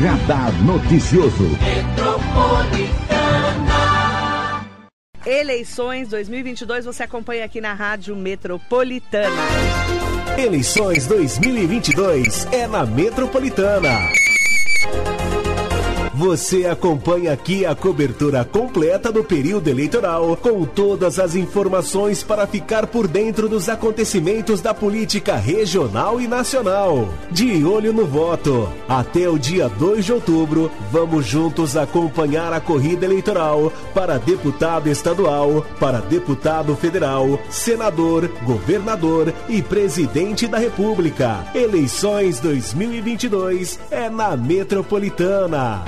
Radar Noticioso. Eleições 2022 você acompanha aqui na Rádio Metropolitana. Eleições 2022 é na Metropolitana. Você acompanha aqui a cobertura completa do período eleitoral, com todas as informações para ficar por dentro dos acontecimentos da política regional e nacional. De olho no voto. Até o dia 2 de outubro, vamos juntos acompanhar a corrida eleitoral para deputado estadual, para deputado federal, senador, governador e presidente da República. Eleições 2022 é na Metropolitana.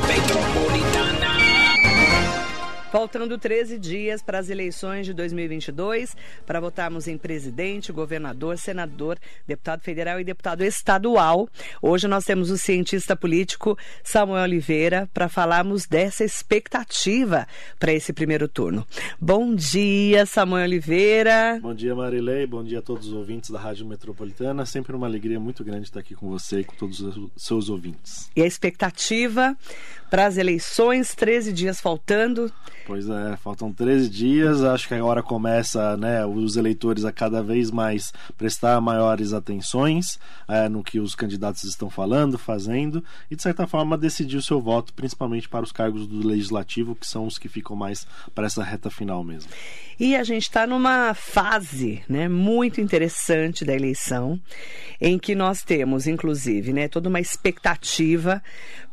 Faltando 13 dias para as eleições de 2022, para votarmos em presidente, governador, senador, deputado federal e deputado estadual. Hoje nós temos o cientista político Samuel Oliveira para falarmos dessa expectativa para esse primeiro turno. Bom dia, Samuel Oliveira. Bom dia, Marilei. Bom dia a todos os ouvintes da Rádio Metropolitana. Sempre uma alegria muito grande estar aqui com você e com todos os seus ouvintes. E a expectativa para as eleições, 13 dias faltando. Pois é, faltam 13 dias. Acho que agora começa né, os eleitores a cada vez mais prestar maiores atenções é, no que os candidatos estão falando, fazendo e, de certa forma, decidir o seu voto, principalmente para os cargos do legislativo, que são os que ficam mais para essa reta final mesmo. E a gente está numa fase né, muito interessante da eleição, em que nós temos, inclusive, né, toda uma expectativa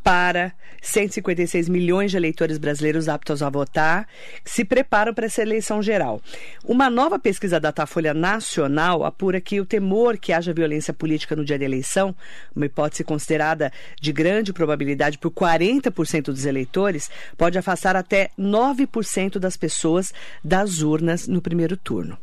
para 156 milhões de eleitores brasileiros aptos a votar, que se preparam para essa eleição geral. Uma nova pesquisa da Datafolha Nacional apura que o temor que haja violência política no dia da eleição, uma hipótese considerada de grande probabilidade por 40% dos eleitores, pode afastar até 9% das pessoas das urnas no primeiro turno.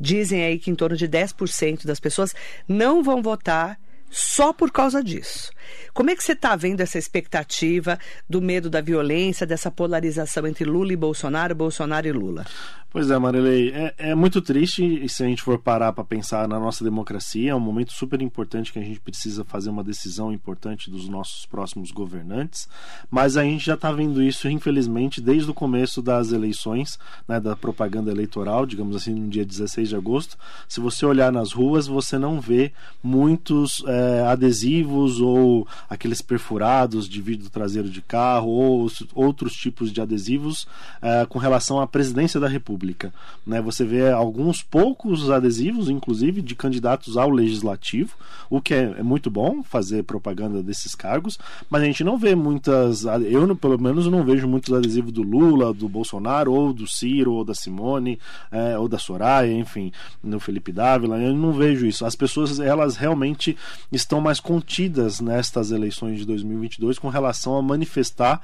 Dizem aí que em torno de 10% das pessoas não vão votar só por causa disso. Como é que você está vendo essa expectativa do medo da violência, dessa polarização entre Lula e Bolsonaro, Bolsonaro e Lula? Pois é, Marilei, é, é muito triste se a gente for parar para pensar na nossa democracia. É um momento super importante que a gente precisa fazer uma decisão importante dos nossos próximos governantes. Mas a gente já está vendo isso, infelizmente, desde o começo das eleições, né, da propaganda eleitoral, digamos assim, no dia 16 de agosto. Se você olhar nas ruas, você não vê muitos é, adesivos ou aqueles perfurados de vidro traseiro de carro ou outros tipos de adesivos é, com relação à presidência da República. Né? Você vê alguns poucos adesivos, inclusive, de candidatos ao legislativo, o que é, é muito bom fazer propaganda desses cargos, mas a gente não vê muitas. Eu, pelo menos, não vejo muitos adesivos do Lula, do Bolsonaro, ou do Ciro, ou da Simone, é, ou da Soraya, enfim, do Felipe Dávila. Eu não vejo isso. As pessoas, elas realmente estão mais contidas nestas eleições de 2022 com relação a manifestar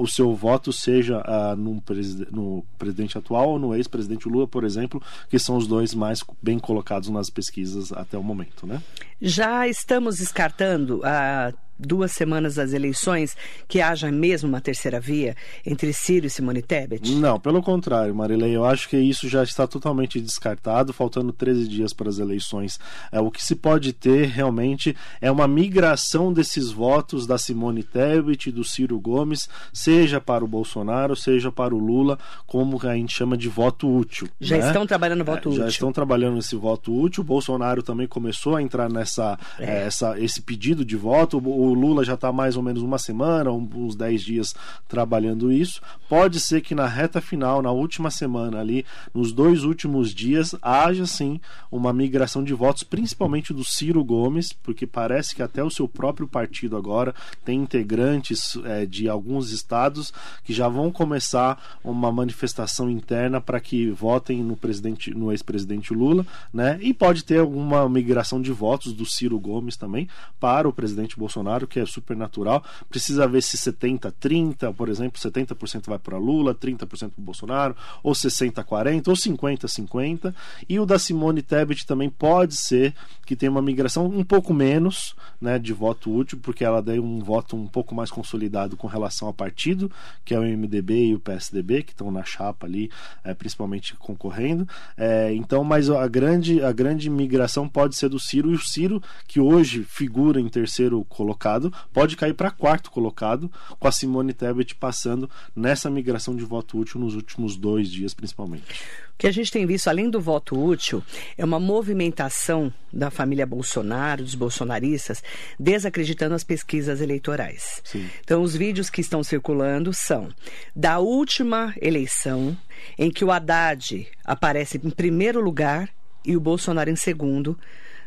o seu voto, seja no, no presidente atual ou no ex-presidente Lula, por exemplo, que são os dois mais bem colocados nas pesquisas até o momento, né? Já estamos descartando a duas semanas das eleições que haja mesmo uma terceira via entre Ciro e Simone Tebet? Não, pelo contrário, Marilei, eu acho que isso já está totalmente descartado, faltando 13 dias para as eleições. É, o que se pode ter realmente é uma migração desses votos da Simone Tebet e do Ciro Gomes, seja para o Bolsonaro, seja para o Lula, como a gente chama de voto útil. Já né? estão trabalhando voto é, útil. Já estão trabalhando nesse voto útil. O Bolsonaro também começou a entrar nessa é. essa, esse pedido de voto. O o Lula já está mais ou menos uma semana, uns 10 dias trabalhando isso. Pode ser que na reta final, na última semana ali, nos dois últimos dias, haja sim uma migração de votos, principalmente do Ciro Gomes, porque parece que até o seu próprio partido agora tem integrantes é, de alguns estados que já vão começar uma manifestação interna para que votem no presidente, no ex-presidente Lula, né? E pode ter alguma migração de votos do Ciro Gomes também para o presidente Bolsonaro Bolsonaro, que é super natural. Precisa ver se 70, 30, por exemplo, 70% vai para Lula, 30% para Bolsonaro, ou 60, 40, ou 50, 50. E o da Simone Tebet também pode ser que tenha uma migração um pouco menos né, de voto útil, porque ela deu um voto um pouco mais consolidado com relação ao partido, que é o MDB e o PSDB, que estão na chapa ali, é, principalmente concorrendo. É, então, mas a grande, a grande migração pode ser do Ciro, e o Ciro, que hoje figura em terceiro colocado colocado pode cair para quarto colocado, com a Simone Tebet passando nessa migração de voto útil nos últimos dois dias, principalmente. O que a gente tem visto, além do voto útil, é uma movimentação da família Bolsonaro, dos bolsonaristas, desacreditando as pesquisas eleitorais. Sim. Então, os vídeos que estão circulando são da última eleição, em que o Haddad aparece em primeiro lugar e o Bolsonaro em segundo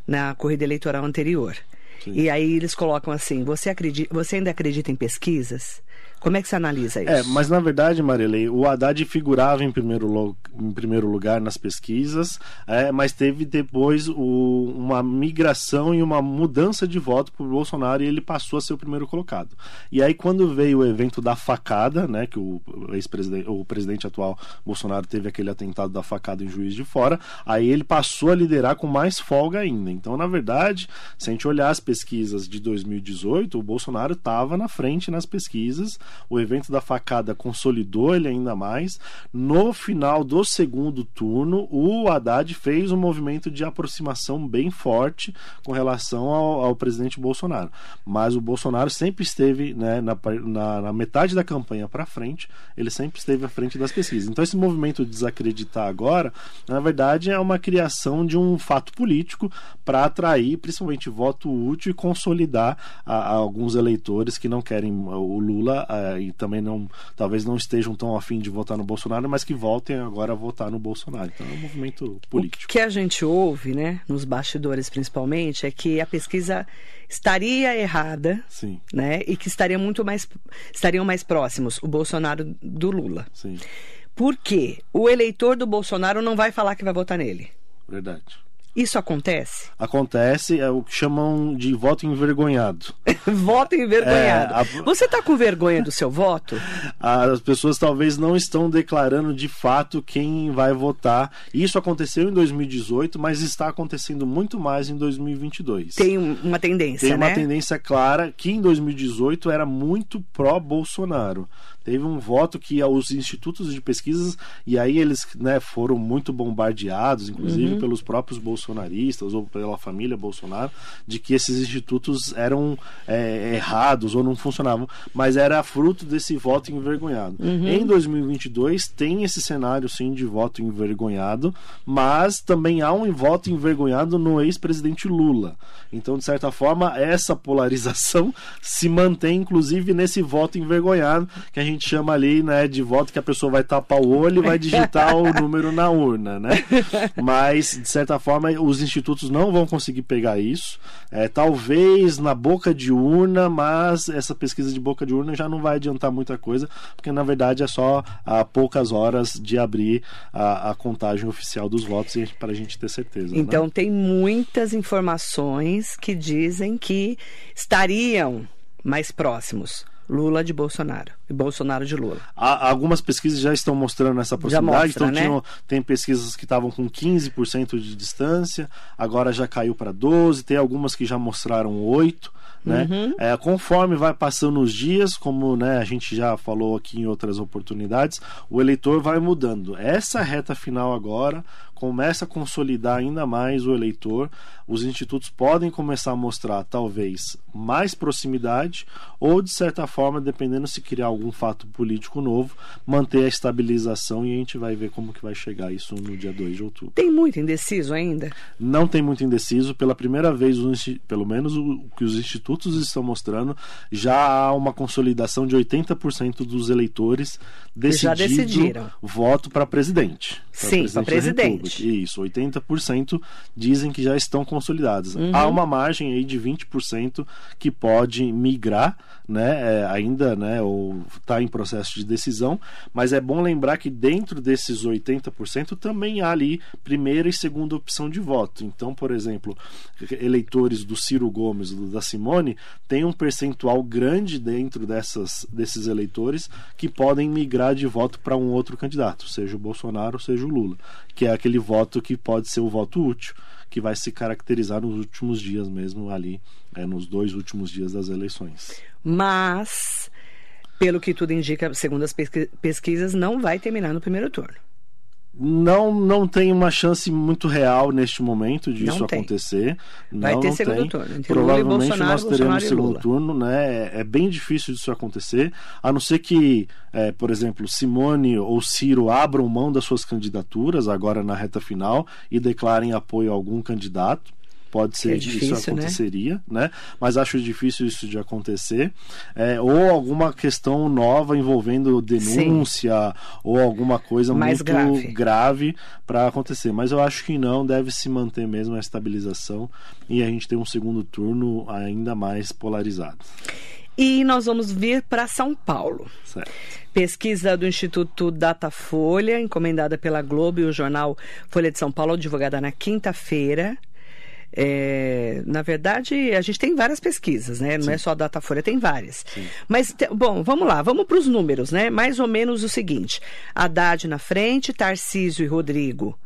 na corrida eleitoral anterior. Sim. E aí eles colocam assim: você, acredita, você ainda acredita em pesquisas? Como é que você analisa isso? É, mas na verdade, Marilei, o Haddad figurava em primeiro, em primeiro lugar nas pesquisas, é, mas teve depois o, uma migração e uma mudança de voto para o Bolsonaro e ele passou a ser o primeiro colocado. E aí, quando veio o evento da facada, né, que o ex-presidente, o presidente atual Bolsonaro teve aquele atentado da facada em Juiz de Fora, aí ele passou a liderar com mais folga ainda. Então, na verdade, se a gente olhar as pesquisas de 2018, o Bolsonaro estava na frente nas pesquisas o evento da facada consolidou ele ainda mais. No final do segundo turno, o Haddad fez um movimento de aproximação bem forte com relação ao, ao presidente Bolsonaro. Mas o Bolsonaro sempre esteve né, na, na, na metade da campanha para frente, ele sempre esteve à frente das pesquisas. Então, esse movimento de desacreditar agora, na verdade, é uma criação de um fato político para atrair principalmente voto útil e consolidar a, a alguns eleitores que não querem o Lula e também não talvez não estejam tão afim de votar no Bolsonaro, mas que voltem agora a votar no Bolsonaro. Então é um movimento político. O que a gente ouve, né, nos bastidores principalmente, é que a pesquisa estaria errada, Sim. né, e que estaria muito mais estariam mais próximos o Bolsonaro do Lula. Sim. Por quê? O eleitor do Bolsonaro não vai falar que vai votar nele. Verdade. Isso acontece? Acontece, é o que chamam de voto envergonhado. voto envergonhado. É, a... Você está com vergonha do seu voto? As pessoas talvez não estão declarando de fato quem vai votar. Isso aconteceu em 2018, mas está acontecendo muito mais em 2022. Tem uma tendência, Tem uma né? tendência clara que em 2018 era muito pró-Bolsonaro teve um voto que os institutos de pesquisas, e aí eles né, foram muito bombardeados, inclusive uhum. pelos próprios bolsonaristas ou pela família Bolsonaro, de que esses institutos eram é, errados ou não funcionavam, mas era fruto desse voto envergonhado. Uhum. Em 2022 tem esse cenário sim de voto envergonhado, mas também há um voto envergonhado no ex-presidente Lula. Então, de certa forma, essa polarização se mantém inclusive nesse voto envergonhado que a gente gente chama ali, né, de voto que a pessoa vai tapar o olho e vai digitar o número na urna, né? Mas, de certa forma, os institutos não vão conseguir pegar isso. É, talvez na boca de urna, mas essa pesquisa de boca de urna já não vai adiantar muita coisa, porque na verdade é só a poucas horas de abrir a, a contagem oficial dos votos para a gente ter certeza. Né? Então, né? tem muitas informações que dizem que estariam mais próximos Lula de Bolsonaro e Bolsonaro de Lula. Há, algumas pesquisas já estão mostrando essa proximidade. Mostra, então, né? tinham, tem pesquisas que estavam com 15% de distância, agora já caiu para 12%, tem algumas que já mostraram 8%. Né? Uhum. É, conforme vai passando os dias, como né, a gente já falou aqui em outras oportunidades, o eleitor vai mudando. Essa reta final agora começa a consolidar ainda mais o eleitor. Os institutos podem começar a mostrar, talvez, mais proximidade, ou de certa forma, dependendo se criar algum fato político novo, manter a estabilização e a gente vai ver como que vai chegar isso no dia 2 de outubro. Tem muito indeciso ainda? Não tem muito indeciso. Pela primeira vez, pelo menos o que os institutos estão mostrando, já há uma consolidação de 80% dos eleitores decidiram voto para presidente. Sim, para presidente. Isso, 80% dizem que já estão consolidadas. Uhum. Há uma margem aí de 20% que pode migrar, né, é, ainda, né, ou está em processo de decisão, mas é bom lembrar que dentro desses 80% também há ali primeira e segunda opção de voto. Então, por exemplo, eleitores do Ciro Gomes, do da Simone, tem um percentual grande dentro dessas, desses eleitores que podem migrar de voto para um outro candidato, seja o Bolsonaro, seja o Lula, que é aquele voto que pode ser o voto útil, que vai se caracterizar nos últimos dias mesmo ali, é, nos dois últimos dias das eleições. Mas, pelo que tudo indica, segundo as pesquisas, não vai terminar no primeiro turno. Não, não tem uma chance muito real neste momento Não tem. acontecer. Vai não, ter não segundo tem. turno. Entre Provavelmente Bolsonaro, nós teremos Bolsonaro segundo Lula. turno, né? É, é bem difícil disso acontecer, a não ser que, é, por exemplo, Simone ou Ciro abram mão das suas candidaturas agora na reta final e declarem apoio a algum candidato. Pode ser é que difícil, isso né? aconteceria, né? Mas acho difícil isso de acontecer. É, ou alguma questão nova envolvendo denúncia ou alguma coisa Mais muito grave. grave para acontecer. Mas eu acho que não, deve se manter mesmo a estabilização e a gente tem um segundo turno ainda mais polarizado. E nós vamos vir para São Paulo. Certo. Pesquisa do Instituto Datafolha, encomendada pela Globo e o jornal Folha de São Paulo, divulgada na quinta-feira. É, na verdade, a gente tem várias pesquisas, né? Não é só a Datafolha, tem várias. Mas, te- bom, vamos lá, vamos para os números, né? Mais ou menos o seguinte: Haddad na frente, Tarcísio e Rodrigo.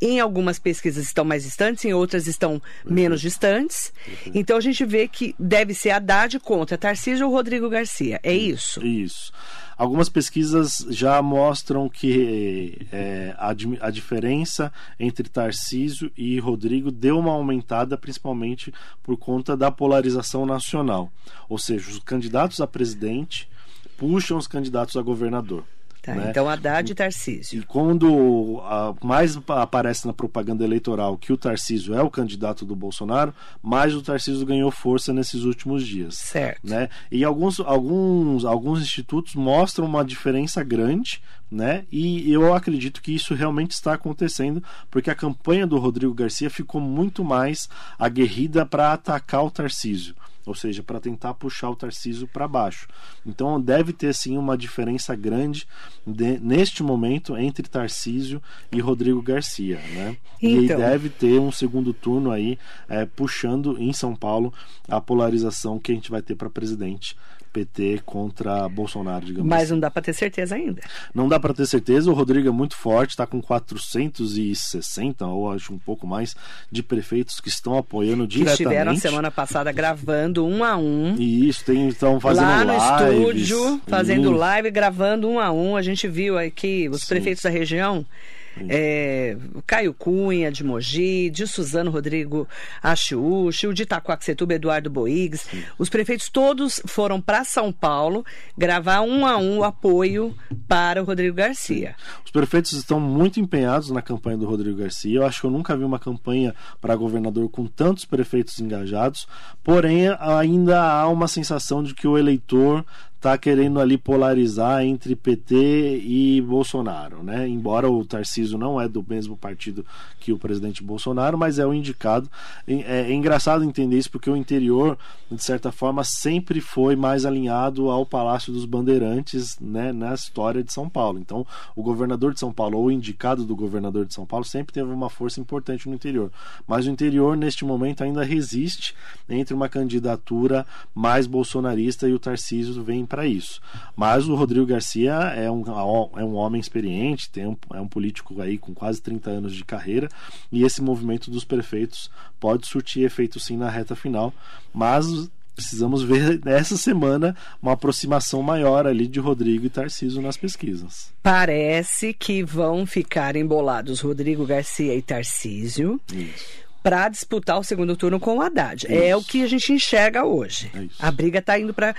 Em algumas pesquisas estão mais distantes, em outras estão menos distantes. Então a gente vê que deve ser Haddad contra Tarcísio ou Rodrigo Garcia. É isso? Isso. Algumas pesquisas já mostram que é, a, a diferença entre Tarcísio e Rodrigo deu uma aumentada, principalmente por conta da polarização nacional. Ou seja, os candidatos a presidente puxam os candidatos a governador. Tá, né? Então Haddad e Tarcísio. E quando ah, mais pa- aparece na propaganda eleitoral que o Tarcísio é o candidato do Bolsonaro, mais o Tarcísio ganhou força nesses últimos dias. Certo. Né? E alguns, alguns, alguns institutos mostram uma diferença grande, né? E eu acredito que isso realmente está acontecendo, porque a campanha do Rodrigo Garcia ficou muito mais aguerrida para atacar o Tarcísio. Ou seja, para tentar puxar o Tarcísio para baixo. Então deve ter sim uma diferença grande de- neste momento entre Tarcísio e Rodrigo Garcia. Né? E Então. aí deve ter um segundo turno aí é, puxando em São Paulo a polarização que a gente vai ter para presidente. PT contra Bolsonaro, digamos Mas assim. não dá para ter certeza ainda. Não dá para ter certeza, o Rodrigo é muito forte, está com 460 ou acho um pouco mais de prefeitos que estão apoiando Que diretamente. estiveram semana passada gravando um a um. E isso, tem, estão fazendo lá no lives. estúdio, fazendo live, gravando um a um. A gente viu aqui os Sim. prefeitos da região. É, Caio Cunha, de Mogi, de Suzano Rodrigo Achiúchi, o de Itacoaxetuba, Eduardo Boigues. Os prefeitos todos foram para São Paulo gravar um a um o apoio para o Rodrigo Garcia. Os prefeitos estão muito empenhados na campanha do Rodrigo Garcia. Eu acho que eu nunca vi uma campanha para governador com tantos prefeitos engajados. Porém, ainda há uma sensação de que o eleitor está querendo ali polarizar entre PT e Bolsonaro, né? Embora o Tarcísio não é do mesmo partido que o presidente Bolsonaro, mas é o indicado. É, é engraçado entender isso porque o interior, de certa forma, sempre foi mais alinhado ao Palácio dos Bandeirantes, né? Na história de São Paulo. Então, o governador de São Paulo ou o indicado do governador de São Paulo sempre teve uma força importante no interior. Mas o interior, neste momento, ainda resiste entre uma candidatura mais bolsonarista e o Tarcísio vem para isso. Mas o Rodrigo Garcia é um, é um homem experiente, tem um, é um político aí com quase 30 anos de carreira e esse movimento dos prefeitos pode surtir efeito sim na reta final, mas precisamos ver essa semana uma aproximação maior ali de Rodrigo e Tarcísio nas pesquisas. Parece que vão ficar embolados Rodrigo Garcia e Tarcísio. Isso. Para disputar o segundo turno com o Haddad. É o que a gente enxerga hoje. É isso. A briga está indo para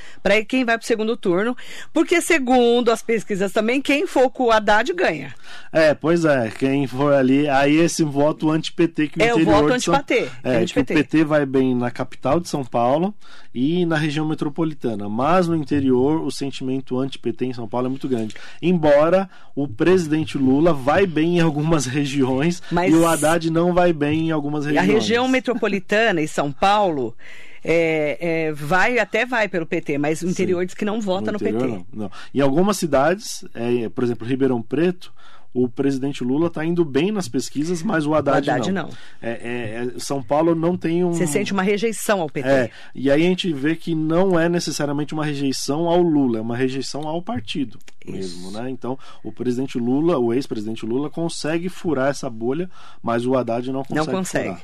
quem vai para o segundo turno, porque segundo as pesquisas também, quem for com o Haddad ganha. É, pois é, quem for ali, aí esse voto anti-PT que o É o voto anti-PT, É, anti-PT. que o PT vai bem na capital de São Paulo e na região metropolitana, mas no interior o sentimento anti-PT em São Paulo é muito grande. Embora o presidente Lula vai bem em algumas regiões Mas- e o Haddad não vai bem em algumas A região metropolitana e São Paulo é, é, vai até vai pelo PT, mas o interior diz que não vota no, interior, PT. Não, não. Em algumas cidades, é, por exemplo, Ribeirão Preto, o presidente Lula está indo bem nas pesquisas, mas o Haddad, O Haddad não. não. É, é, é, São Paulo não tem um. Você sente uma rejeição ao PT. É, e aí a gente vê que não é necessariamente uma rejeição ao Lula, é uma rejeição ao partido mesmo, né? Então, o presidente Lula, o ex-presidente Lula, consegue furar essa bolha, mas o Haddad não consegue. Não consegue. furar.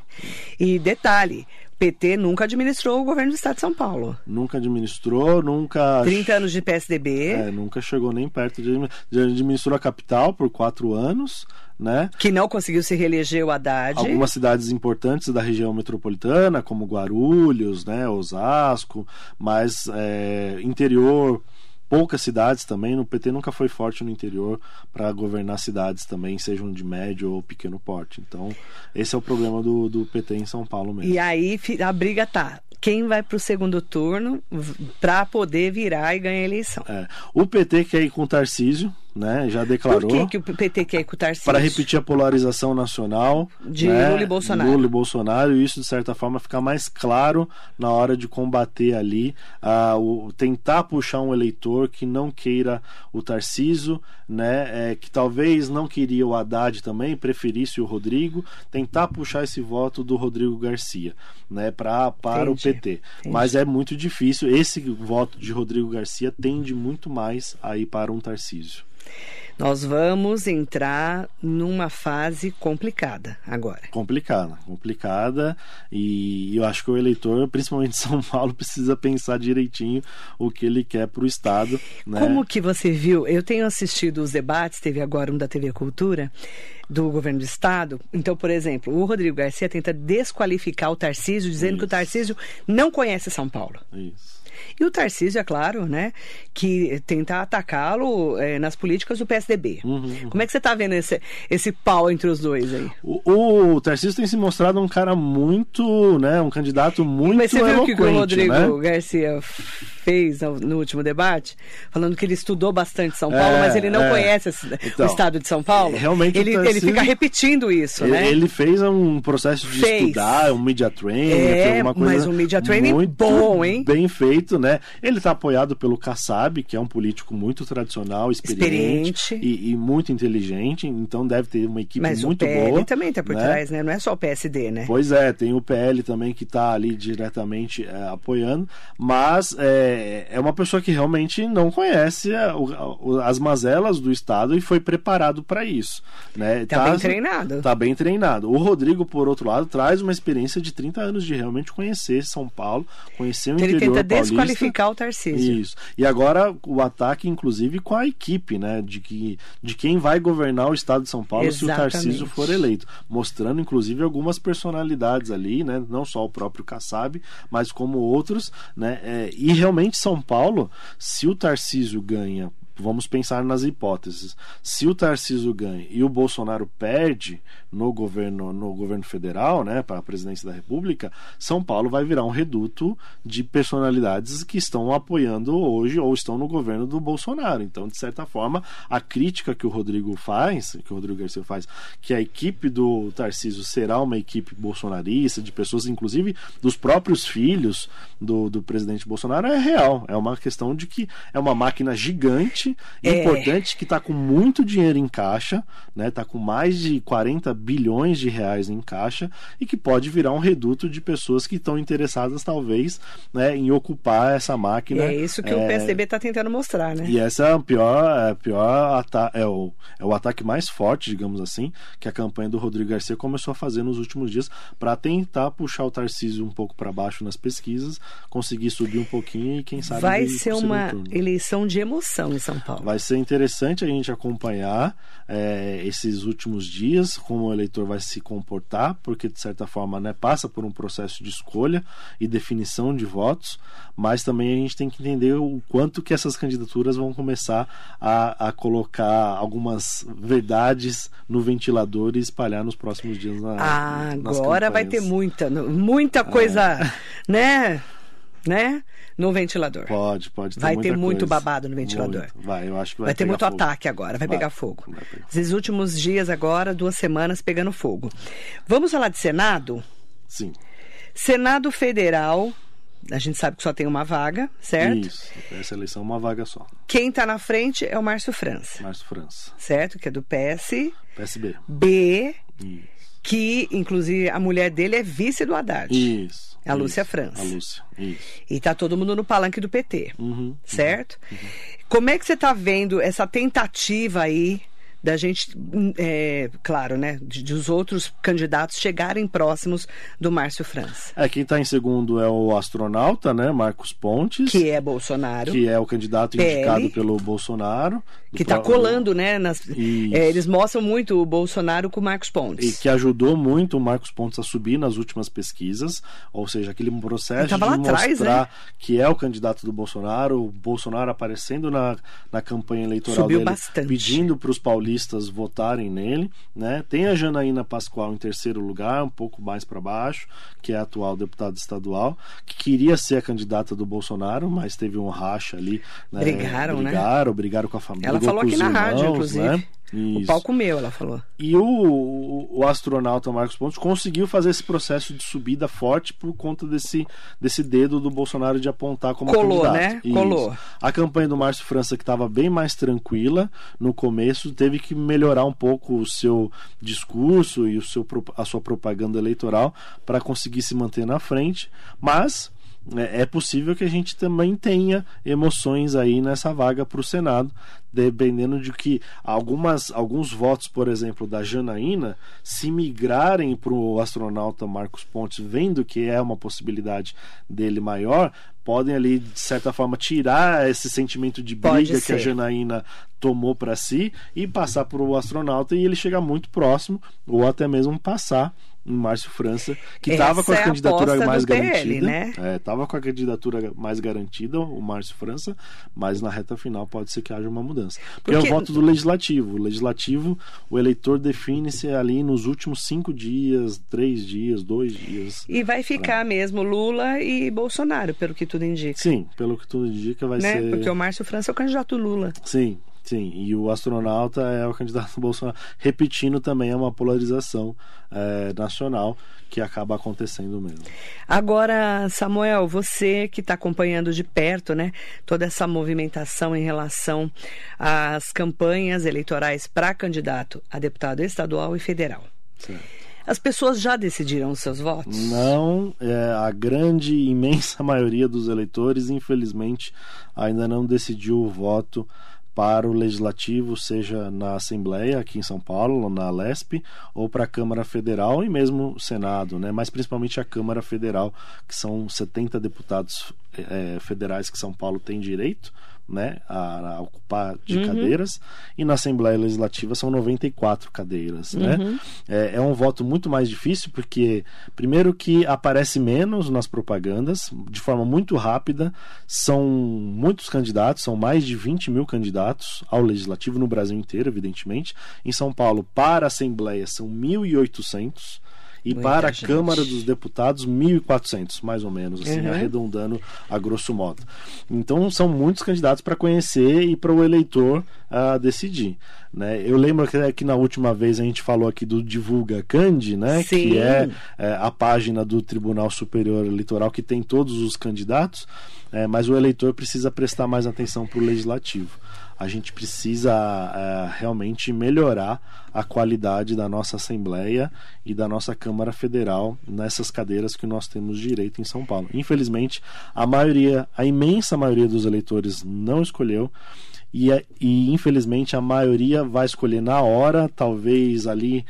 E detalhe, PT nunca administrou o governo do estado de São Paulo. Nunca administrou, nunca. 30 anos de PSDB. É, nunca chegou nem perto de. Administrou a capital por quatro anos. Né? Que não conseguiu se reeleger o Haddad. Algumas cidades importantes da região metropolitana, como Guarulhos, né, Osasco, mas é, interior, poucas cidades também. No PT nunca foi forte no interior para governar cidades também, sejam de médio ou pequeno porte. Então, esse é o problema do, do PT em São Paulo mesmo. E aí a briga tá. Quem vai para o segundo turno para poder virar e ganhar a eleição? É. O PT quer ir com o Tarcísio, né? Já declarou. Por que, que o PT quer ecutar Para repetir a polarização nacional de né? Lula e Bolsonaro. Lula e Bolsonaro, e isso de certa forma ficar mais claro na hora de combater ali, uh, o, tentar puxar um eleitor que não queira o Tarciso, né? É, que talvez não queria o Haddad também, preferisse o Rodrigo, tentar puxar esse voto do Rodrigo Garcia, né? Pra, para Entendi. o PT. Entendi. Mas é muito difícil. Esse voto de Rodrigo Garcia tende muito mais a ir para um Tarcísio. Nós vamos entrar numa fase complicada agora. Complicada, complicada. E eu acho que o eleitor, principalmente de São Paulo, precisa pensar direitinho o que ele quer para o Estado. Né? Como que você viu? Eu tenho assistido os debates, teve agora um da TV Cultura do governo do estado. Então, por exemplo, o Rodrigo Garcia tenta desqualificar o Tarcísio, dizendo Isso. que o Tarcísio não conhece São Paulo. Isso. E o Tarcísio, é claro, né, que tenta atacá-lo é, nas políticas do PSDB. Uhum, uhum. Como é que você está vendo esse, esse pau entre os dois aí? O, o Tarcísio tem se mostrado um cara muito, né, um candidato muito Mas você viu o que o Rodrigo né? Garcia fez no, último debate, falando que ele estudou bastante São Paulo, é, mas ele não é. conhece então, o estado de São Paulo. Realmente ele, Tarcísio, ele fica repetindo isso, ele, né? Ele fez um processo de fez. estudar, um media training, é, uma coisa mas um media training muito bom, hein? Bem feito, né? Ele está apoiado pelo Kassab, que é um político muito tradicional, experiente, experiente. E, e, muito inteligente, então deve ter uma equipe mas muito boa. Mas o PL também está por né? trás, né? Não é só o PSD, né? Pois é, tem o PL também que está ali diretamente é, apoiando, mas é, é uma pessoa que realmente não conhece a, a, as mazelas do Estado e foi preparado para isso. Né? Tá, tá bem treinado. Tá bem treinado. O Rodrigo, por outro lado, traz uma experiência de 30 anos de realmente conhecer São Paulo, conhecer o então, interior Ele tenta desqualificar o Tarcísio. Isso. E agora o ataque, inclusive, com a equipe, né? De, que, de quem vai governar o Estado de São Paulo Exatamente. se o Tarcísio for eleito. Mostrando, inclusive, algumas personalidades ali, né? Não só o próprio Kassab, mas como outros, né? É, e realmente São Paulo se o Tarcísio ganha vamos pensar nas hipóteses. Se o Tarcísio ganha e o Bolsonaro perde no governo, no governo federal, né, para a presidência da República, São Paulo vai virar um reduto de personalidades que estão apoiando hoje ou estão no governo do Bolsonaro. Então, de certa forma, a crítica que o Rodrigo faz, que o Rodrigo Garcia faz, que a equipe do Tarcísio será uma equipe bolsonarista, de pessoas, inclusive, dos próprios filhos do, do presidente Bolsonaro, é real. É uma questão de que é uma máquina gigante importante, é... importante que está com muito dinheiro em caixa, né? Está com mais de 40 bilhões de reais em caixa e que pode virar um reduto de pessoas que estão interessadas talvez, né, em ocupar essa máquina. é isso que é... o PSDB está tentando mostrar, né? E essa é a pior, é, pior é o, é o ataque mais forte, digamos assim, que a campanha do Rodrigo Garcia começou a fazer nos últimos dias para tentar puxar o Tarcísio um pouco para baixo nas pesquisas, conseguir subir um pouquinho e quem sabe vai ser uma eleição de emoção em São são Paulo. Vai ser interessante a gente acompanhar é, esses últimos dias, como o eleitor vai se comportar, porque de certa forma né, passa por um processo de escolha e definição de votos, mas também a gente tem que entender o quanto que essas candidaturas vão começar a, a colocar algumas verdades no ventilador e espalhar nos próximos dias na, ah, Agora vai ter muita, muita coisa, é. né? Né? No ventilador. Pode, pode ter Vai ter muito coisa. babado no ventilador. Muito. Vai, eu acho que vai, vai ter muito fogo. ataque agora, vai, vai pegar fogo. Vai pegar. Esses últimos dias agora, duas semanas pegando fogo. Vamos falar de Senado? Sim. Senado Federal, a gente sabe que só tem uma vaga, certo? Isso, essa eleição é uma vaga só. Quem está na frente é o Márcio França. Márcio França. Certo? Que é do PS. PSB. B. Isso. Que, inclusive, a mulher dele é vice do Haddad. Isso. A Lúcia isso, França. A Lúcia, isso. E tá todo mundo no palanque do PT, uhum, certo? Uhum, uhum. Como é que você tá vendo essa tentativa aí da gente, é, claro, né, de, de, os outros candidatos chegarem próximos do Márcio França. É, quem está em segundo é o astronauta, né, Marcos Pontes. Que é Bolsonaro. Que é o candidato PL, indicado pelo Bolsonaro. Que está colando, né, nas, é, eles mostram muito o Bolsonaro com o Marcos Pontes. E que ajudou muito o Marcos Pontes a subir nas últimas pesquisas, ou seja, aquele processo de mostrar atrás, né? que é o candidato do Bolsonaro, o Bolsonaro aparecendo na, na campanha eleitoral Subiu dele, bastante. pedindo para os paulistas votarem nele, né? Tem a Janaína Pascoal em terceiro lugar, um pouco mais para baixo, que é a atual deputada estadual, que queria ser a candidata do Bolsonaro, mas teve um racha ali. Né? Brigaram, brigaram, né? Brigaram com a família. Ela falou aqui na irmãos, rádio, inclusive. Né? Isso. O palco meu, ela falou. E o, o, o, astronauta Marcos Pontes conseguiu fazer esse processo de subida forte por conta desse, desse dedo do Bolsonaro de apontar como Colou, candidato. né? Isso. Colou. A campanha do Márcio França, que estava bem mais tranquila no começo, teve que melhorar um pouco o seu discurso e o seu, a sua propaganda eleitoral para conseguir se manter na frente. Mas é, é possível que a gente também tenha emoções aí nessa vaga para o Senado, dependendo de que algumas, alguns votos, por exemplo, da Janaína, se migrarem para o astronauta Marcos Pontes, vendo que é uma possibilidade dele maior, podem ali, de certa forma, tirar esse sentimento de briga que a Janaína tomou para si e passar para o astronauta e ele chegar muito próximo, ou até mesmo passar em Márcio França, que estava com a é candidatura a mais PL, garantida. Né? Estava é, com a candidatura mais garantida, o Márcio França, mas na reta final pode ser que haja uma mudança. Porque, Porque... é o voto do legislativo. O legislativo, o eleitor define-se ali nos últimos cinco dias, três dias, dois dias. E vai ficar pra... mesmo Lula e Bolsonaro, pelo que tudo indica. Sim, pelo que tudo indica vai né? ser. Porque o Márcio França é o candidato Lula. Sim, Sim, e o astronauta é o candidato do Bolsonaro, repetindo também é uma polarização é, nacional que acaba acontecendo mesmo. Agora, Samuel, você que está acompanhando de perto, né, toda essa movimentação em relação às campanhas eleitorais para candidato a deputado estadual e federal. Certo. As pessoas já decidiram os seus votos? Não, é, a grande, imensa maioria dos eleitores, infelizmente, ainda não decidiu o voto para o legislativo, seja na Assembleia aqui em São Paulo, na Lesp, ou para a Câmara Federal e mesmo o Senado, né? mas principalmente a Câmara Federal, que são 70 deputados é, federais que São Paulo tem direito né, a, a ocupar de uhum. cadeiras, e na Assembleia Legislativa são 94 cadeiras. Né? Uhum. Né? É, é, um voto muito mais difícil, porque, primeiro, que aparece menos nas propagandas, de forma muito rápida, são muitos candidatos, são mais de 20 mil candidatos ao Legislativo no Brasil inteiro, evidentemente. Em São Paulo, para a Assembleia, são 1.800 e Muita para gente. a Câmara dos Deputados 1.400, mais ou menos, assim, uhum. arredondando a grosso modo. Então são muitos candidatos para conhecer e para o eleitor uh, decidir. Né? Eu lembro que, que, na última vez a gente falou aqui do Divulga Candi, né? que é, é, a página do Tribunal Superior Eleitoral que tem todos os candidatos, é, mas o eleitor precisa prestar mais atenção para o legislativo a gente precisa é, realmente melhorar a qualidade da nossa Assembleia e da nossa Câmara Federal nessas cadeiras que nós temos direito em São Paulo. Infelizmente, a maioria, a imensa maioria dos eleitores não escolheu. E, e infelizmente a maioria vai escolher na hora, talvez ali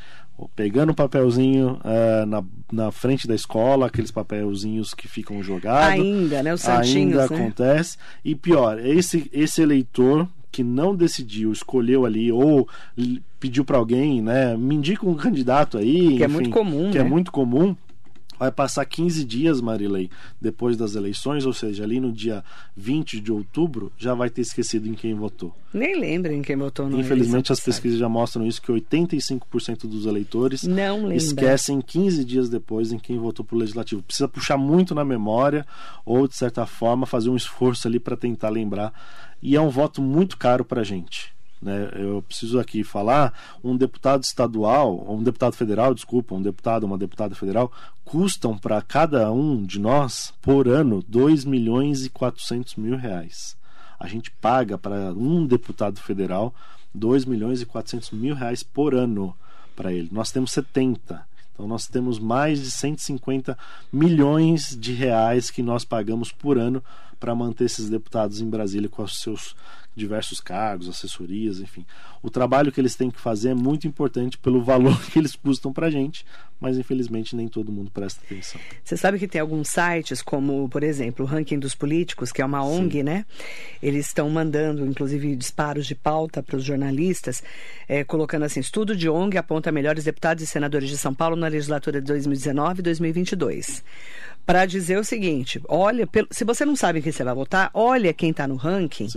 pegando o papelzinho uh, na, na frente da escola, aqueles papelzinhos que ficam jogados. Ainda, né? Os santinhos, Ainda né? acontece. E pior, esse, esse eleitor que não decidiu, escolheu ali ou pediu para alguém, né, me indica um candidato aí, que é enfim, é muito comum, que é né? é muito comum. Vai passar 15 dias, Marilei, depois das eleições, ou seja, ali no dia 20 de outubro, já vai ter esquecido em quem votou. Nem lembra em quem votou. No Infelizmente, as pesquisas já mostram isso, que 85% dos eleitores não esquecem 15 dias depois em quem votou para o Legislativo. Precisa puxar muito na memória ou, de certa forma, fazer um esforço ali para tentar lembrar. E é um voto muito caro para a gente. Né? Eu preciso aqui falar: um deputado estadual, um deputado federal, desculpa, um deputado, uma deputada federal, custam para cada um de nós, por ano, 2 milhões e 400 mil reais. A gente paga para um deputado federal 2 milhões e 400 mil reais por ano para ele. Nós temos 70. Então nós temos mais de 150 milhões de reais que nós pagamos por ano para manter esses deputados em Brasília com os seus diversos cargos, assessorias, enfim. O trabalho que eles têm que fazer é muito importante pelo valor que eles custam para a gente, mas infelizmente nem todo mundo presta atenção. Você sabe que tem alguns sites, como, por exemplo, o Ranking dos Políticos, que é uma ONG, Sim. né? Eles estão mandando, inclusive, disparos de pauta para os jornalistas, é, colocando assim: estudo de ONG aponta melhores deputados e senadores de São Paulo na legislatura de 2019 e 2022 para dizer o seguinte: olha, se você não sabe quem você vai votar, olha quem está no ranking.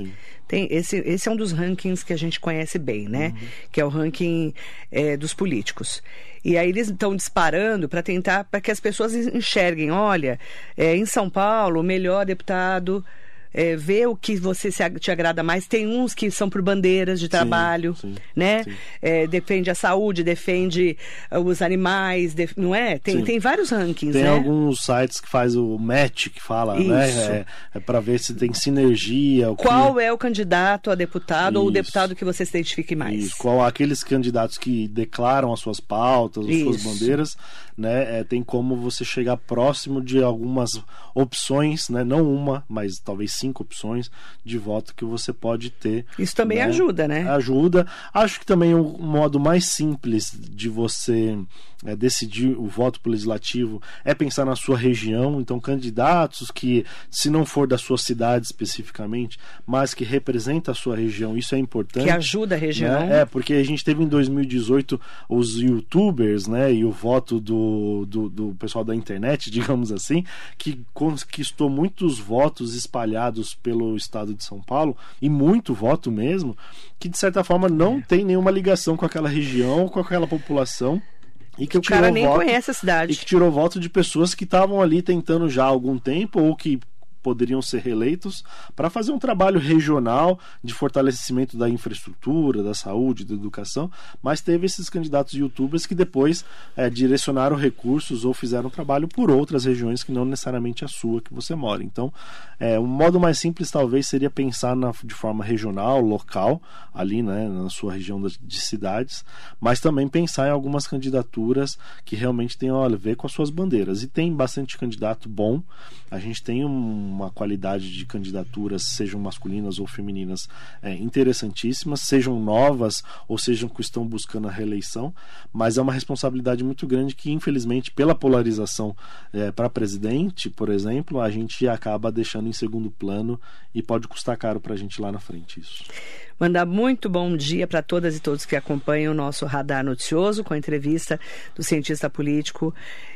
Tem esse, esse é um dos rankings que a gente conhece bem, né? Uhum. Que é o ranking é, dos políticos. E aí eles estão disparando para tentar para que as pessoas enxerguem, olha, é, em São Paulo, o melhor deputado é, ver o que você se, te agrada mais. Tem uns que são por bandeiras de trabalho, sim, sim, né? Sim. É, defende a saúde, defende uh, os animais, def... não é? Tem, tem vários rankings, Tem né? alguns sites que faz o match, que fala, né? Isso. né? É, é para ver se tem sinergia. Qual que... é o candidato a deputado Isso. ou o deputado que você se identifique mais? Isso. Qual aqueles candidatos que declaram as suas pautas, as Isso. suas bandeiras, né? É, tem como você chegar próximo de algumas opções, né? Não uma, mas talvez cinco opções de voto que você pode ter. Isso também né? ajuda, né? Ajuda. Acho que também o modo mais simples de você é, decidir o voto pro legislativo é pensar na sua região. Então, candidatos que, se não for da sua cidade especificamente, mas que representa a sua região, isso é importante. Que ajuda a região. Né? É, porque a gente teve em 2018 os youtubers, né, e o voto do, do, do pessoal da internet, digamos assim, que conquistou muitos votos espalhados pelo estado de São Paulo, e muito voto mesmo, que de certa forma não é. tem nenhuma ligação com aquela região, com aquela população. E que o cara nem voto, conhece a cidade. E que tirou voto de pessoas que estavam ali tentando já há algum tempo ou que poderiam ser reeleitos para fazer um trabalho regional de fortalecimento da infraestrutura, da saúde, da educação, mas teve esses candidatos youtubers que depois é, direcionaram recursos ou fizeram trabalho por outras regiões que não necessariamente a sua que você mora. Então, é, um modo mais simples talvez seria pensar na, de forma regional, local, ali né, na sua região de cidades, mas também pensar em algumas candidaturas que realmente tenham a ver com as suas bandeiras. E tem bastante candidato bom. A gente tem um uma qualidade de candidaturas, sejam masculinas ou femininas, é, interessantíssimas, sejam novas ou sejam que estão buscando a reeleição, mas é uma responsabilidade muito grande que, infelizmente, pela polarização é, para presidente, por exemplo, a gente acaba deixando em segundo plano e pode custar caro para a gente lá na frente isso. Mandar muito bom dia para todas e todos que acompanham o nosso radar noticioso com a entrevista do cientista político,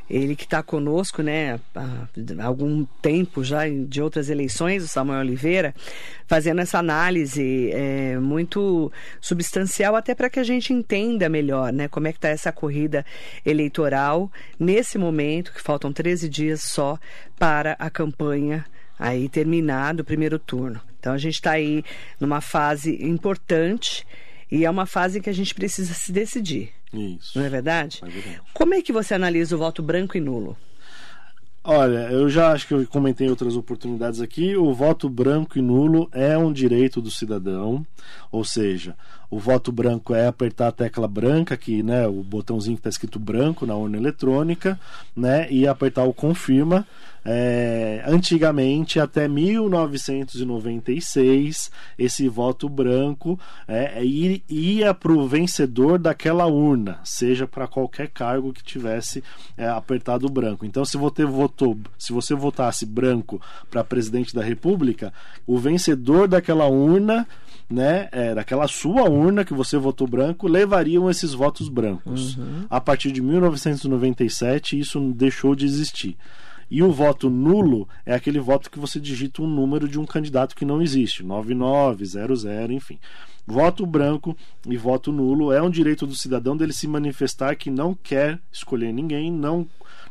ele que está conosco, né, há algum tempo já de outras eleições, o Samuel Oliveira, fazendo essa análise é, muito substancial até para que a gente entenda melhor, né, como é que está essa corrida eleitoral nesse momento que faltam 13 dias só para a campanha aí terminado o primeiro turno. Então a gente está aí numa fase importante e é uma fase que a gente precisa se decidir. Isso. Não é verdade? É verdade. Como é que você analisa o voto branco e nulo? Olha, eu já acho que eu comentei em outras oportunidades aqui. O voto branco e nulo é um direito do cidadão, ou seja, o voto branco é apertar a tecla branca, que, né, o botãozinho que está escrito branco na urna eletrônica, né, e apertar o confirma. É, antigamente, até 1996, esse voto branco é, ia para o vencedor daquela urna, seja para qualquer cargo que tivesse é, apertado branco. Então, se você votou, se você votasse branco para presidente da República, o vencedor daquela urna né, é, daquela sua urna que você votou branco, levariam esses votos brancos. Uhum. A partir de 1997, isso deixou de existir. E o voto nulo é aquele voto que você digita um número de um candidato que não existe, 9900, enfim. Voto branco e voto nulo é um direito do cidadão dele se manifestar que não quer escolher ninguém, não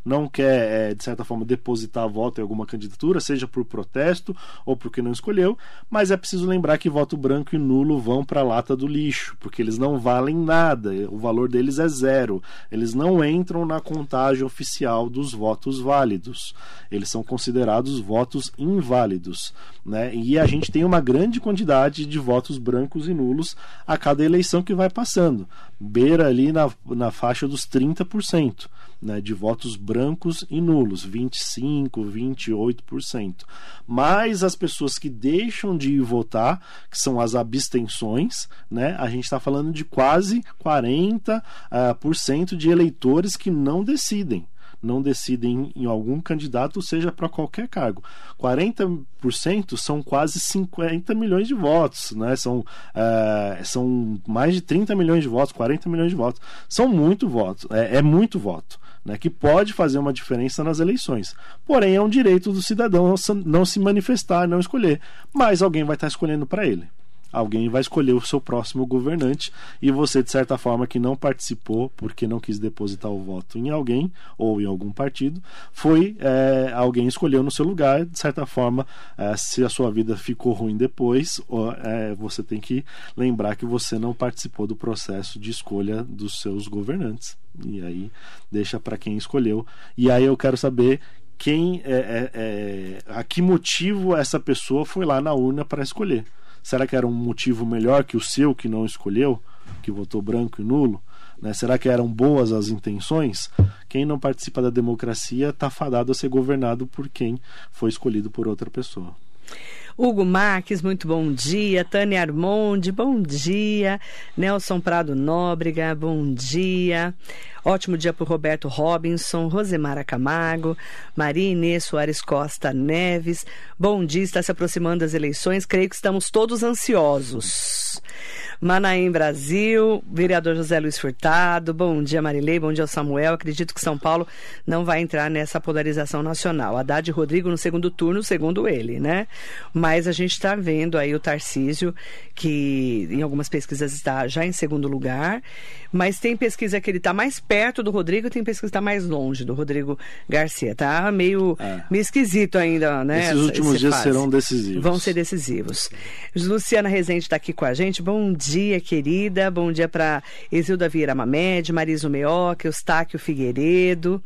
não quer, é, de certa forma, depositar voto em alguma candidatura, seja por protesto ou porque não escolheu, mas é preciso lembrar que voto branco e nulo vão para a lata do lixo, porque eles não valem nada, o valor deles é zero. Eles não entram na contagem oficial dos votos válidos. Eles são considerados votos inválidos. Né? E a gente tem uma grande quantidade de votos brancos e nulos a cada eleição que vai passando. Beira ali na, na faixa dos 30%. né, de votos brancos e nulos, 25, 28%. Mas as pessoas que deixam de ir votar, que são as abstenções, né, a gente está falando de quase 40% uh, por cento de eleitores que não decidem não decidem em algum candidato, seja para qualquer cargo. 40% são quase 50 milhões de votos, né? são, é, são mais de 30 milhões de votos, 40 milhões de votos. São muito votos, é, é muito voto. Né, que pode fazer uma diferença nas eleições. Porém, é um direito do cidadão não se manifestar, não escolher. Mas alguém vai estar escolhendo para ele alguém vai escolher o seu próximo governante e você, de certa forma, que não participou porque não quis depositar o voto em alguém ou em algum partido, foi é, alguém escolheu no seu lugar. De certa forma, é, se a sua vida ficou ruim depois, é, você tem que lembrar que você não participou do processo de escolha dos seus governantes. E aí deixa para quem escolheu. E aí eu quero saber quem é, é, é, a que motivo essa pessoa foi lá na urna para escolher. Será que era um motivo melhor que o seu que não escolheu, que votou branco e nulo? Né? Será que eram boas as intenções? Quem não participa da democracia está fadado a ser governado por quem foi escolhido por outra pessoa. Hugo Marques, muito bom dia. Tânia Armonde, bom dia. Nelson Prado Nóbrega, bom dia. Ótimo dia para Roberto Robinson, Rosemara Camargo, Maria Inês Soares Costa Neves. Bom dia, está se aproximando das eleições. Creio que estamos todos ansiosos. Manaim Brasil, vereador José Luiz Furtado, bom dia Marilei, bom dia Samuel. Acredito que São Paulo não vai entrar nessa polarização nacional. Haddad e Rodrigo no segundo turno, segundo ele, né? Mas a gente está vendo aí o Tarcísio, que em algumas pesquisas está já em segundo lugar, mas tem pesquisa que ele está mais perto do Rodrigo, tem pesquisa que está mais longe do Rodrigo Garcia. Tá meio, é. meio esquisito ainda, né? Esses últimos dias fase. serão decisivos. Vão ser decisivos. Luciana Rezende está aqui com a gente. Bom dia dia, querida. Bom dia para Exilda Vieira Mamed, Marisa Meoca, Eustáquio Figueiredo.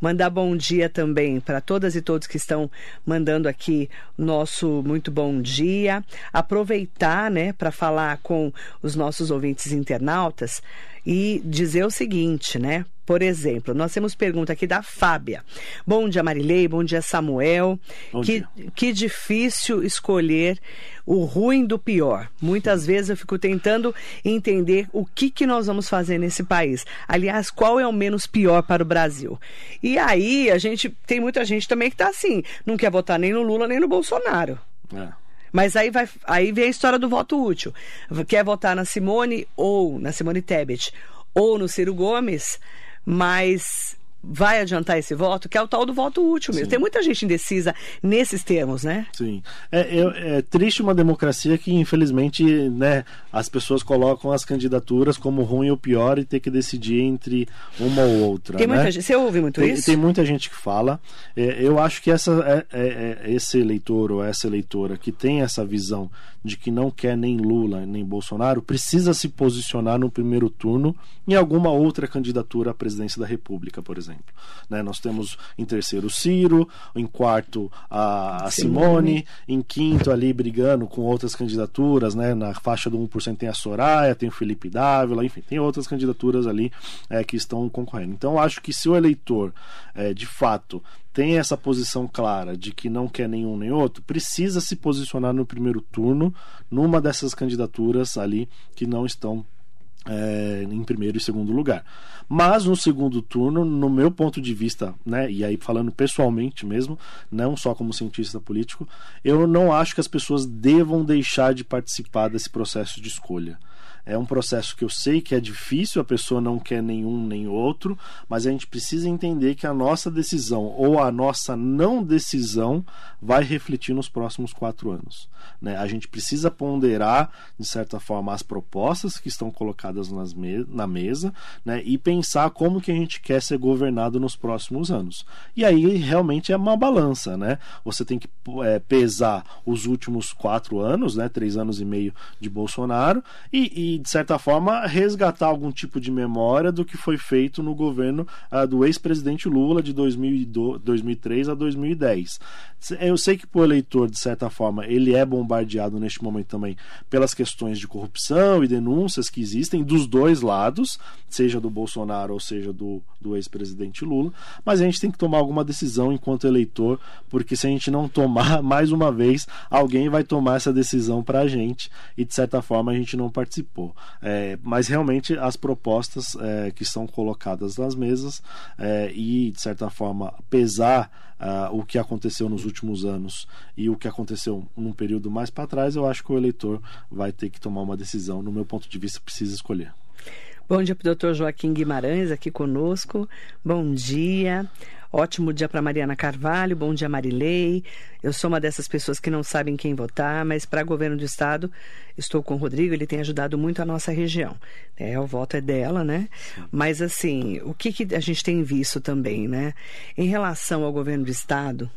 Mandar bom dia também para todas e todos que estão mandando aqui nosso muito bom dia. Aproveitar, né, para falar com os nossos ouvintes internautas e dizer o seguinte, né? Por exemplo, nós temos pergunta aqui da Fábia. Bom dia, Marilei. Bom dia, Samuel. Bom que, dia. que difícil escolher o ruim do pior. Muitas vezes eu fico tentando entender o que, que nós vamos fazer nesse país. Aliás, qual é o menos pior para o Brasil? E aí, a gente tem muita gente também que está assim, não quer votar nem no Lula nem no Bolsonaro. É. Mas aí, vai, aí vem a história do voto útil. Quer votar na Simone ou na Simone Tebet ou no Ciro Gomes mas vai adiantar esse voto, que é o tal do voto útil mesmo. Sim. Tem muita gente indecisa nesses termos, né? Sim. É, é, é, triste uma democracia que, infelizmente, né, as pessoas colocam as candidaturas como ruim ou pior e ter que decidir entre uma ou outra. Tem né? muita gente, você ouve muito tem, isso? Tem muita gente que fala. É, eu acho que essa, é, é, é, esse eleitor ou essa eleitora que tem essa visão de que não quer nem Lula nem Bolsonaro precisa se posicionar no primeiro turno em alguma outra candidatura à presidência da República, por exemplo exemplo. Né? Nós temos em terceiro Ciro, em quarto a, a Simone, em quinto ali brigando com outras candidaturas, né? na faixa do 1% tem a Soraya, tem o Felipe Dávila, enfim, tem outras candidaturas ali é, que estão concorrendo. Então, acho que se o eleitor, é, de fato, tem essa posição clara de que não quer nenhum nem outro, precisa se posicionar no primeiro turno numa dessas candidaturas ali que não estão é, em primeiro e segundo lugar. Mas no segundo turno, no meu ponto de vista, né, e aí falando pessoalmente mesmo, não só como cientista político, eu não acho que as pessoas devam deixar de participar desse processo de escolha. É um processo que eu sei que é difícil, a pessoa não quer nenhum nem outro, mas a gente precisa entender que a nossa decisão ou a nossa não decisão vai refletir nos próximos quatro anos. Né? A gente precisa ponderar, de certa forma, as propostas que estão colocadas nas me na mesa né? e pensar como que a gente quer ser governado nos próximos anos. E aí realmente é uma balança. Né? Você tem que é, pesar os últimos quatro anos, né? três anos e meio de Bolsonaro, e, e de certa forma, resgatar algum tipo de memória do que foi feito no governo uh, do ex-presidente Lula de 2002, 2003 a 2010. Eu sei que, o eleitor, de certa forma, ele é bombardeado neste momento também pelas questões de corrupção e denúncias que existem dos dois lados, seja do Bolsonaro ou seja do, do ex-presidente Lula, mas a gente tem que tomar alguma decisão enquanto eleitor, porque se a gente não tomar, mais uma vez, alguém vai tomar essa decisão para a gente e, de certa forma, a gente não participou. É, mas realmente as propostas é, que são colocadas nas mesas é, e, de certa forma, pesar uh, o que aconteceu nos últimos anos e o que aconteceu num período mais para trás, eu acho que o eleitor vai ter que tomar uma decisão. No meu ponto de vista, precisa escolher. Bom dia para o doutor Joaquim Guimarães aqui conosco. Bom dia. Ótimo dia para Mariana Carvalho, bom dia Marilei. Eu sou uma dessas pessoas que não sabem quem votar, mas para governo do estado estou com o Rodrigo, ele tem ajudado muito a nossa região. É, o voto é dela, né? Mas assim, o que, que a gente tem visto também, né? Em relação ao governo do estado,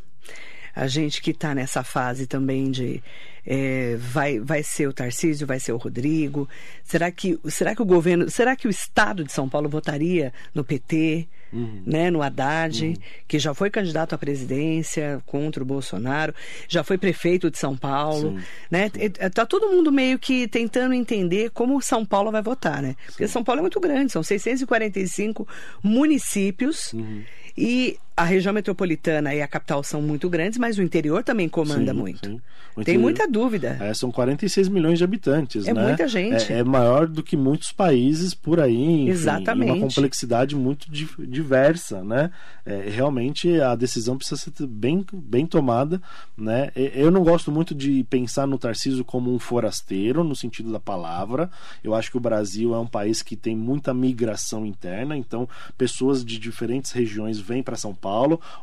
a gente que está nessa fase também de é, vai, vai ser o Tarcísio, vai ser o Rodrigo. Será que, será que o governo, será que o Estado de São Paulo votaria no PT? Uhum. Né, no Haddad, uhum. que já foi candidato à presidência contra o Bolsonaro, já foi prefeito de São Paulo, Sim. né? Tá todo mundo meio que tentando entender como São Paulo vai votar, né? Porque São Paulo é muito grande, são 645 municípios. Uhum. E a região metropolitana e a capital são muito grandes, mas o interior também comanda sim, muito. Sim. Tem muita dúvida. É, são 46 milhões de habitantes, é né? muita gente. É, é, maior do que muitos países por aí. Enfim, Exatamente. uma complexidade muito diversa, né? É, realmente a decisão precisa ser bem, bem tomada, né? Eu não gosto muito de pensar no Tarcísio como um forasteiro, no sentido da palavra. Eu acho que o Brasil é um país que tem muita migração interna, então pessoas de diferentes regiões vêm para São Paulo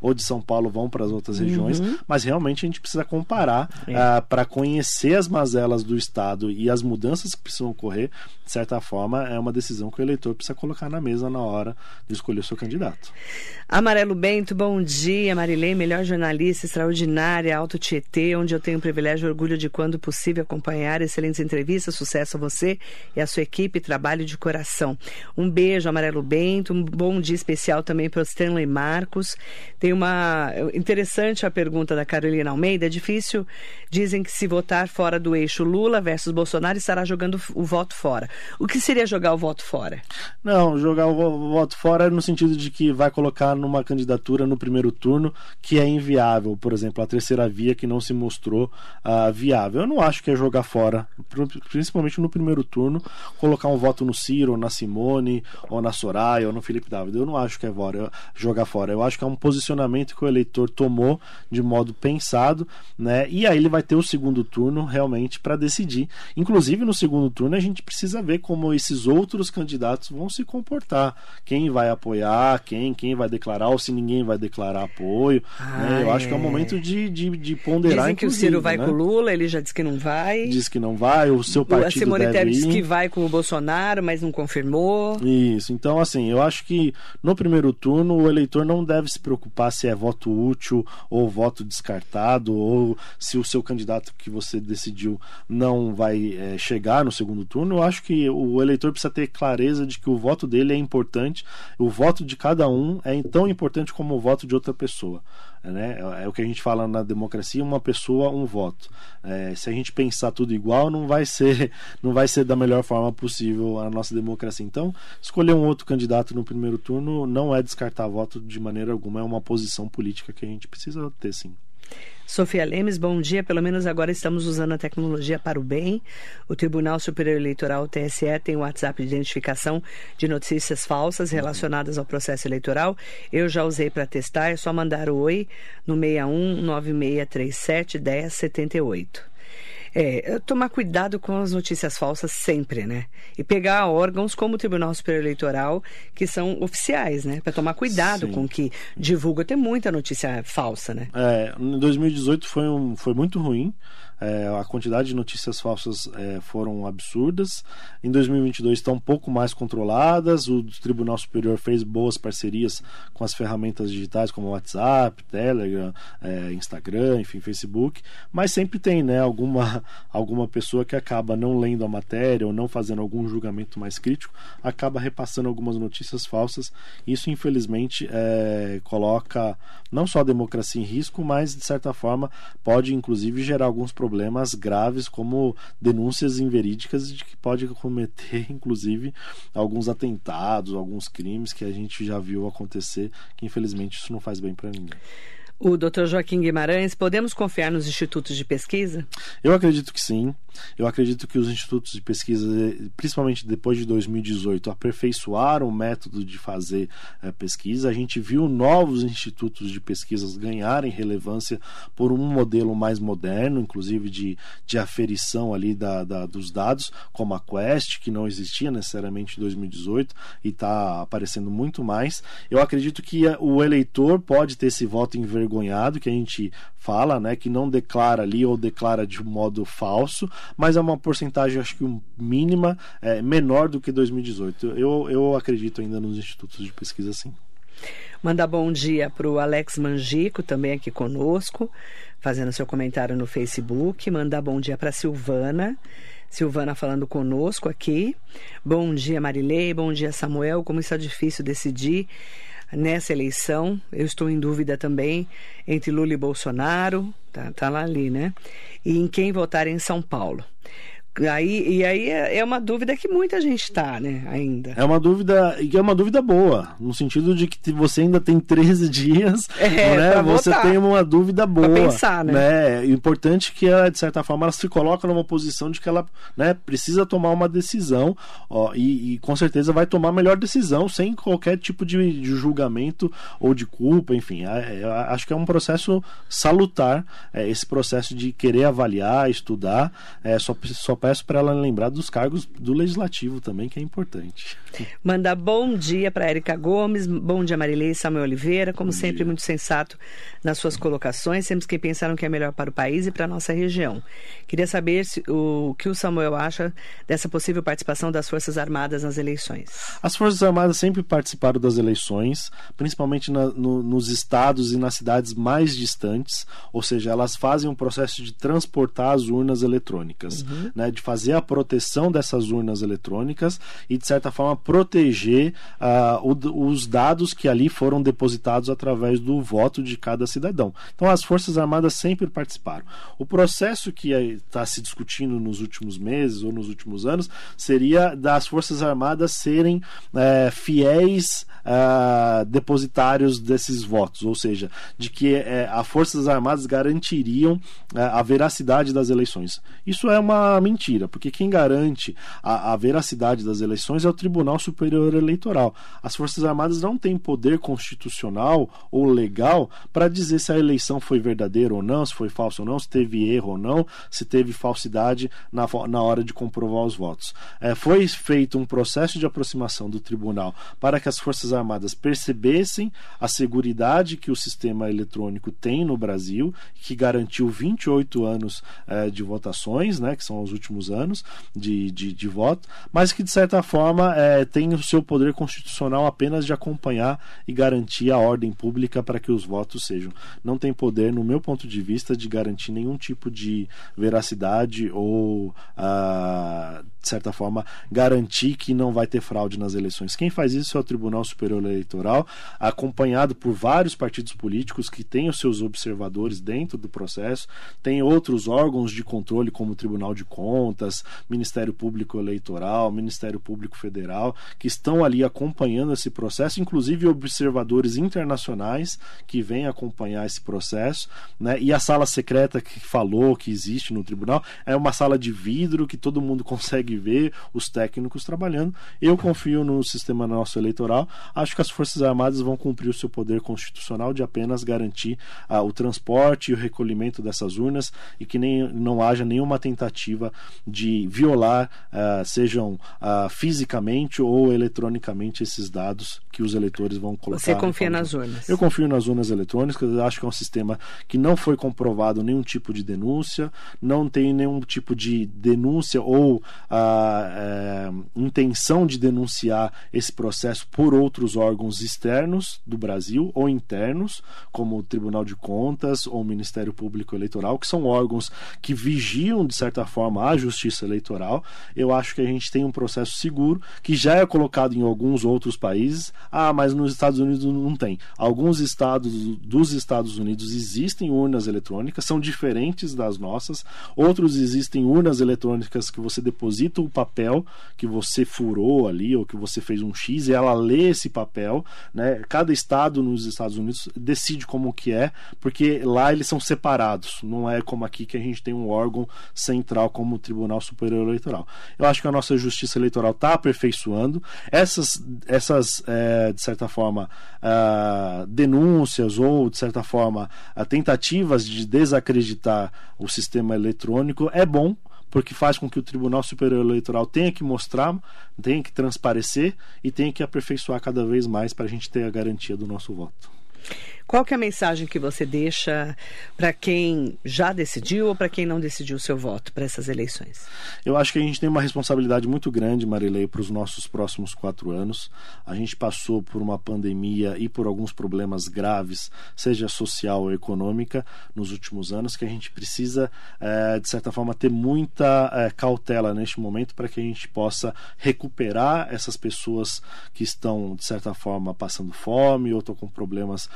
ou de São Paulo vão para as outras regiões, uhum. mas realmente a gente precisa comparar é. uh, ah, para conhecer as mazelas do Estado e as mudanças que precisam ocorrer. De certa forma, é uma decisão que o eleitor precisa colocar na mesa na hora de escolher o seu candidato. Amarelo Bento, bom dia. Marilei, melhor jornalista, extraordinária, Alto Tietê, onde eu tenho o privilégio e orgulho de, quando possível, acompanhar excelentes entrevistas. Sucesso a você e a sua equipe, trabalho de coração. Um beijo, Amarelo Bento. Um bom dia especial também para o Stanley Marcos. Tem uma. Interessante a pergunta da Carolina Almeida. É difícil, dizem que se votar fora do eixo Lula versus Bolsonaro estará jogando o voto fora. O que seria jogar o voto fora? Não, jogar o voto fora no sentido de que vai colocar numa candidatura no primeiro turno que é inviável, por exemplo, a terceira via que não se mostrou uh, viável. Eu não acho que é jogar fora, principalmente no primeiro turno, colocar um voto no Ciro, ou na Simone, ou na Soraya, ou no Felipe David. Eu não acho que é jogar fora. Eu acho que é um posicionamento que o eleitor tomou de modo pensado, né? E aí ele vai ter o segundo turno realmente para decidir. Inclusive no segundo turno a gente precisa ver como esses outros candidatos vão se comportar, quem vai apoiar, quem, quem vai declarar ou se ninguém vai declarar apoio. Ah, né? Eu é. acho que é o momento de, de, de ponderar. Dizem que o Ciro vai né? com o Lula, ele já disse que não vai. Diz que não vai, o seu partido A Simone Tebet disse que vai com o Bolsonaro, mas não confirmou. Isso, então assim, eu acho que no primeiro turno o eleitor não deve se preocupar se é voto útil ou voto descartado ou se o seu candidato que você decidiu não vai é, chegar no segundo turno. Eu acho que o eleitor precisa ter clareza de que o voto dele é importante, o voto de cada um é tão importante como o voto de outra pessoa. Né? É o que a gente fala na democracia, uma pessoa, um voto. É, se a gente pensar tudo igual, não vai ser, não vai ser da melhor forma possível a nossa democracia. Então, escolher um outro candidato no primeiro turno não é descartar voto de maneira alguma, é uma posição política que a gente precisa ter sim. Sofia Lemes, bom dia. Pelo menos agora estamos usando a tecnologia para o bem. O Tribunal Superior Eleitoral, TSE, tem o WhatsApp de identificação de notícias falsas relacionadas ao processo eleitoral. Eu já usei para testar, é só mandar o oi no 61 9637 1078. É, tomar cuidado com as notícias falsas sempre, né? E pegar órgãos como o Tribunal Superior Eleitoral, que são oficiais, né? Para tomar cuidado Sim. com que divulga. Tem muita notícia falsa, né? É, em 2018 foi, um, foi muito ruim. É, a quantidade de notícias falsas é, foram absurdas. Em 2022 estão um pouco mais controladas. O Tribunal Superior fez boas parcerias com as ferramentas digitais como WhatsApp, Telegram, é, Instagram, enfim, Facebook. Mas sempre tem, né, alguma alguma pessoa que acaba não lendo a matéria ou não fazendo algum julgamento mais crítico, acaba repassando algumas notícias falsas. Isso, infelizmente, é, coloca não só a democracia em risco, mas, de certa forma, pode inclusive gerar alguns problemas graves, como denúncias inverídicas de que pode cometer, inclusive, alguns atentados, alguns crimes que a gente já viu acontecer, que infelizmente isso não faz bem para ninguém. O Dr. Joaquim Guimarães, podemos confiar nos institutos de pesquisa? Eu acredito que sim. Eu acredito que os institutos de pesquisa, principalmente depois de 2018, aperfeiçoaram o método de fazer é, pesquisa. A gente viu novos institutos de pesquisas ganharem relevância por um modelo mais moderno, inclusive de, de aferição ali da, da dos dados, como a Quest, que não existia necessariamente em 2018 e está aparecendo muito mais. Eu acredito que o eleitor pode ter esse voto envergonhado que a gente fala, né, que não declara ali ou declara de modo falso, mas é uma porcentagem, acho que mínima, é, menor do que 2018. Eu, eu acredito ainda nos institutos de pesquisa, sim. Mandar bom dia para o Alex Mangico, também aqui conosco, fazendo seu comentário no Facebook. Mandar bom dia para Silvana. Silvana falando conosco aqui. Bom dia, Marilei. Bom dia, Samuel. Como está difícil decidir nessa eleição. Eu estou em dúvida também entre Lula e Bolsonaro, tá, tá lá ali, né? E em quem votar em São Paulo. Aí, e aí é, é uma dúvida que muita gente está, né, ainda. É uma dúvida, e é uma dúvida boa, no sentido de que você ainda tem 13 dias, é, né? Você votar. tem uma dúvida boa. Pra pensar, né? né? É importante que ela, de certa forma, ela se coloca numa posição de que ela né, precisa tomar uma decisão, ó, e, e, com certeza vai tomar a melhor decisão sem qualquer tipo de, de julgamento ou de culpa, enfim. É, acho que é um processo salutar, é, esse processo de querer avaliar, estudar, é, só, só peço para ela lembrar dos cargos do legislativo também, que é importante. Manda bom dia para Érica Gomes, bom dia Marilei e Samuel Oliveira, como bom sempre, dia. muito sensato nas suas colocações, sempre quem pensaram que é melhor para o país e para a nossa região. Queria saber se, o que o Samuel acha dessa possível participação das Forças Armadas nas eleições. As Forças Armadas sempre participaram das eleições, principalmente na, no, nos estados e nas cidades mais distantes, ou seja, elas fazem um processo de transportar as urnas eletrônicas, uhum. né, de fazer a proteção dessas urnas eletrônicas e, de certa forma, proteger uh, o, os dados que ali foram depositados através do voto de cada cidadão. Então, as Forças Armadas sempre participaram. O processo que está se discutindo nos últimos meses ou nos últimos anos seria das Forças Armadas serem uh, fiéis uh, depositários desses votos, ou seja, de que uh, as Forças Armadas garantiriam a veracidade das eleições. Isso é uma mentira mentira, porque quem garante a, a veracidade das eleições é o Tribunal Superior Eleitoral. As Forças Armadas não têm poder constitucional ou legal para dizer se a eleição foi verdadeira ou não, se foi falsa ou não, se teve erro ou não, se teve falsidade na, na hora de comprovar os votos. É, foi feito um processo de aproximação do tribunal para que as Forças Armadas percebessem a segurança que o sistema eletrônico tem no Brasil, que garantiu 28 anos é, de votações, né, que são os últimos últimos anos de, de, de voto, mas que de certa forma é, tem o seu poder constitucional apenas de acompanhar e garantir a ordem pública para que os votos sejam. Não tem poder, no meu ponto de vista, de garantir nenhum tipo de veracidade ou, ah, de certa forma, garantir que não vai ter fraude nas eleições. Quem faz isso é o Tribunal Superior Eleitoral, acompanhado por vários partidos políticos que têm os seus observadores dentro do processo, tem outros órgãos de controle, como o Tribunal de Contas Contas, Ministério Público Eleitoral, Ministério Público Federal, que estão ali acompanhando esse processo, inclusive observadores internacionais que vêm acompanhar esse processo, né? E a sala secreta que falou que existe no tribunal é uma sala de vidro que todo mundo consegue ver os técnicos trabalhando. Eu confio no sistema nosso eleitoral. Acho que as Forças Armadas vão cumprir o seu poder constitucional de apenas garantir ah, o transporte e o recolhimento dessas urnas e que nem, não haja nenhuma tentativa de violar, uh, sejam uh, fisicamente ou eletronicamente, esses dados que os eleitores vão colocar. Você confia nas urnas? Eu confio nas urnas eletrônicas, eu acho que é um sistema que não foi comprovado nenhum tipo de denúncia, não tem nenhum tipo de denúncia ou a é, intenção de denunciar esse processo por outros órgãos externos do Brasil ou internos, como o Tribunal de Contas ou o Ministério Público Eleitoral, que são órgãos que vigiam, de certa forma, a justiça eleitoral. Eu acho que a gente tem um processo seguro que já é colocado em alguns outros países. Ah, mas nos Estados Unidos não tem. Alguns estados dos Estados Unidos existem urnas eletrônicas, são diferentes das nossas. Outros existem urnas eletrônicas que você deposita o papel que você furou ali ou que você fez um X e ela lê esse papel, né? Cada estado nos Estados Unidos decide como que é, porque lá eles são separados, não é como aqui que a gente tem um órgão central como o Tribunal Superior Eleitoral. Eu acho que a nossa justiça eleitoral está aperfeiçoando essas, essas é, de certa forma, uh, denúncias ou de certa forma uh, tentativas de desacreditar o sistema eletrônico é bom porque faz com que o Tribunal Superior Eleitoral tenha que mostrar, tenha que transparecer e tenha que aperfeiçoar cada vez mais para a gente ter a garantia do nosso voto. Qual que é a mensagem que você deixa para quem já decidiu ou para quem não decidiu o seu voto para essas eleições? Eu acho que a gente tem uma responsabilidade muito grande, Marilei, para os nossos próximos quatro anos. A gente passou por uma pandemia e por alguns problemas graves, seja social ou econômica, nos últimos anos, que a gente precisa, é, de certa forma, ter muita é, cautela neste momento para que a gente possa recuperar essas pessoas que estão, de certa forma, passando fome ou estão com problemas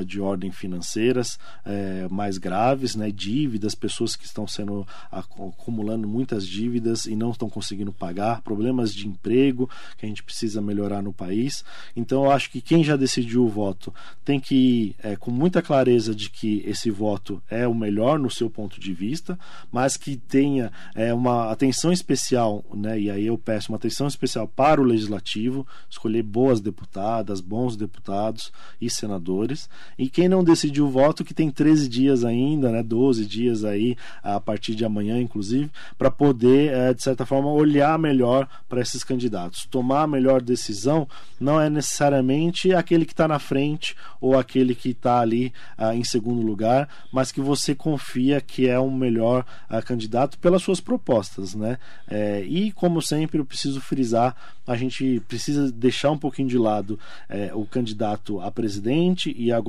uh, de ordem financeiras uh, mais graves, né, dívidas, pessoas que estão sendo acumulando muitas dívidas e não estão conseguindo pagar, problemas de emprego que a gente precisa melhorar no país. Então, eu acho que quem já decidiu o voto tem que ir é, com muita clareza de que esse voto é o melhor no seu ponto de vista, mas que tenha é, uma atenção especial, né, e aí eu peço uma atenção especial para o legislativo, escolher boas deputadas, bons deputados e senadores e quem não decidiu o voto, que tem 13 dias ainda, né, 12 dias aí, a partir de amanhã, inclusive, para poder, é, de certa forma, olhar melhor para esses candidatos. Tomar a melhor decisão não é necessariamente aquele que está na frente ou aquele que está ali ah, em segundo lugar, mas que você confia que é o um melhor ah, candidato pelas suas propostas, né? É, e como sempre, eu preciso frisar, a gente precisa deixar um pouquinho de lado é, o candidato a presidente e a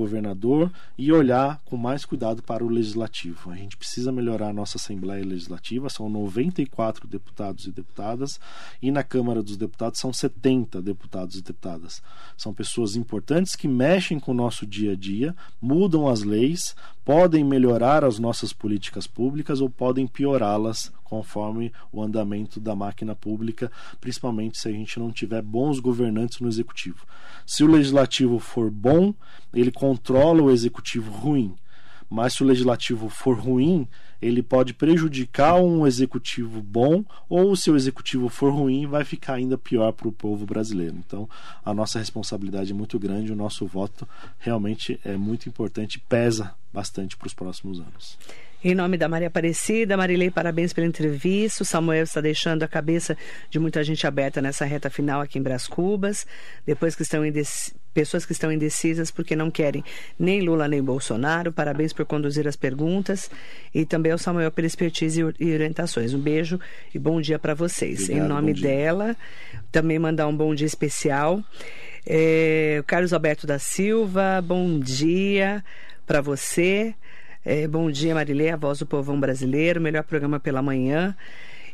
e olhar com mais cuidado para o legislativo. A gente precisa melhorar a nossa Assembleia Legislativa, são 94 deputados e deputadas, e na Câmara dos Deputados são 70 deputados e deputadas. São pessoas importantes que mexem com o nosso dia a dia, mudam as leis, podem melhorar as nossas políticas públicas ou podem piorá-las conforme o andamento da máquina pública, principalmente se a gente não tiver bons governantes no executivo. Se o legislativo for bom, ele controla o executivo ruim. Mas se o legislativo for ruim, ele pode prejudicar um executivo bom, ou se o executivo for ruim, vai ficar ainda pior para o povo brasileiro. Então, a nossa responsabilidade é muito grande, o nosso voto realmente é muito importante, pesa bastante para os próximos anos. Em nome da Maria Aparecida, Marilei, parabéns pela entrevista. O Samuel está deixando a cabeça de muita gente aberta nessa reta final aqui em Bras Cubas. Depois que estão indec... pessoas que estão indecisas porque não querem nem Lula nem Bolsonaro. Parabéns por conduzir as perguntas e também ao Samuel pela expertise e orientações. Um beijo e bom dia para vocês. Obrigado, em nome dela, também mandar um bom dia especial. É, Carlos Alberto da Silva, bom dia para você. É, bom dia, Marilê, a voz do povão brasileiro, melhor programa pela manhã.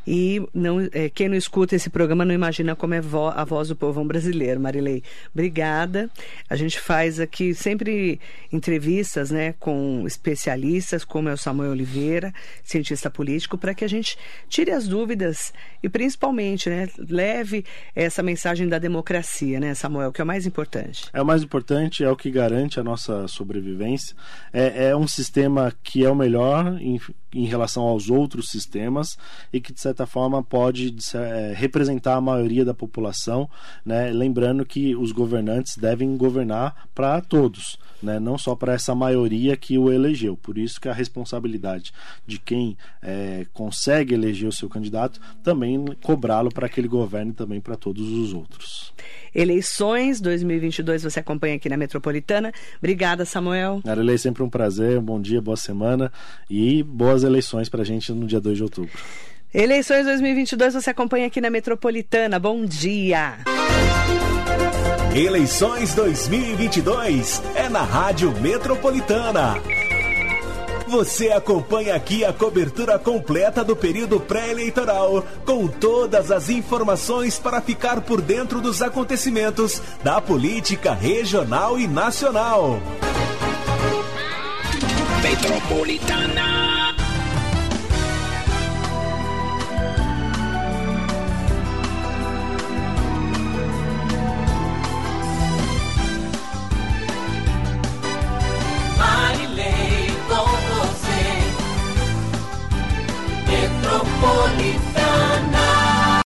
E não, é, quem não escuta esse programa não imagina como é vo a voz do povão brasileiro. Marilei, obrigada. A gente faz aqui sempre entrevistas né, com especialistas, como é o Samuel Oliveira, cientista político, para que a gente tire as dúvidas e principalmente né, leve essa mensagem da democracia, né, Samuel, que é o mais importante. É o mais importante, é o que garante a nossa sobrevivência. É, é um sistema que é o melhor em, em relação aos outros sistemas e que, de certa forma, pode é, representar a maioria da população, né? lembrando que os governantes devem governar para todos. Né, não só para essa maioria que o elegeu. Por isso que a responsabilidade de quem é, consegue eleger o seu candidato também cobrá-lo para que ele governe também para todos os outros. Eleições 2022 você acompanha aqui na Metropolitana. Obrigada, Samuel. Arelei, sempre um prazer, um bom dia, boa semana e boas eleições para a gente no dia 2 de outubro. Eleições 2022 você acompanha aqui na Metropolitana. Bom dia. Eleições 2022 é na Rádio Metropolitana. Você acompanha aqui a cobertura completa do período pré-eleitoral, com todas as informações para ficar por dentro dos acontecimentos da política regional e nacional. Metropolitana. Metropolitana.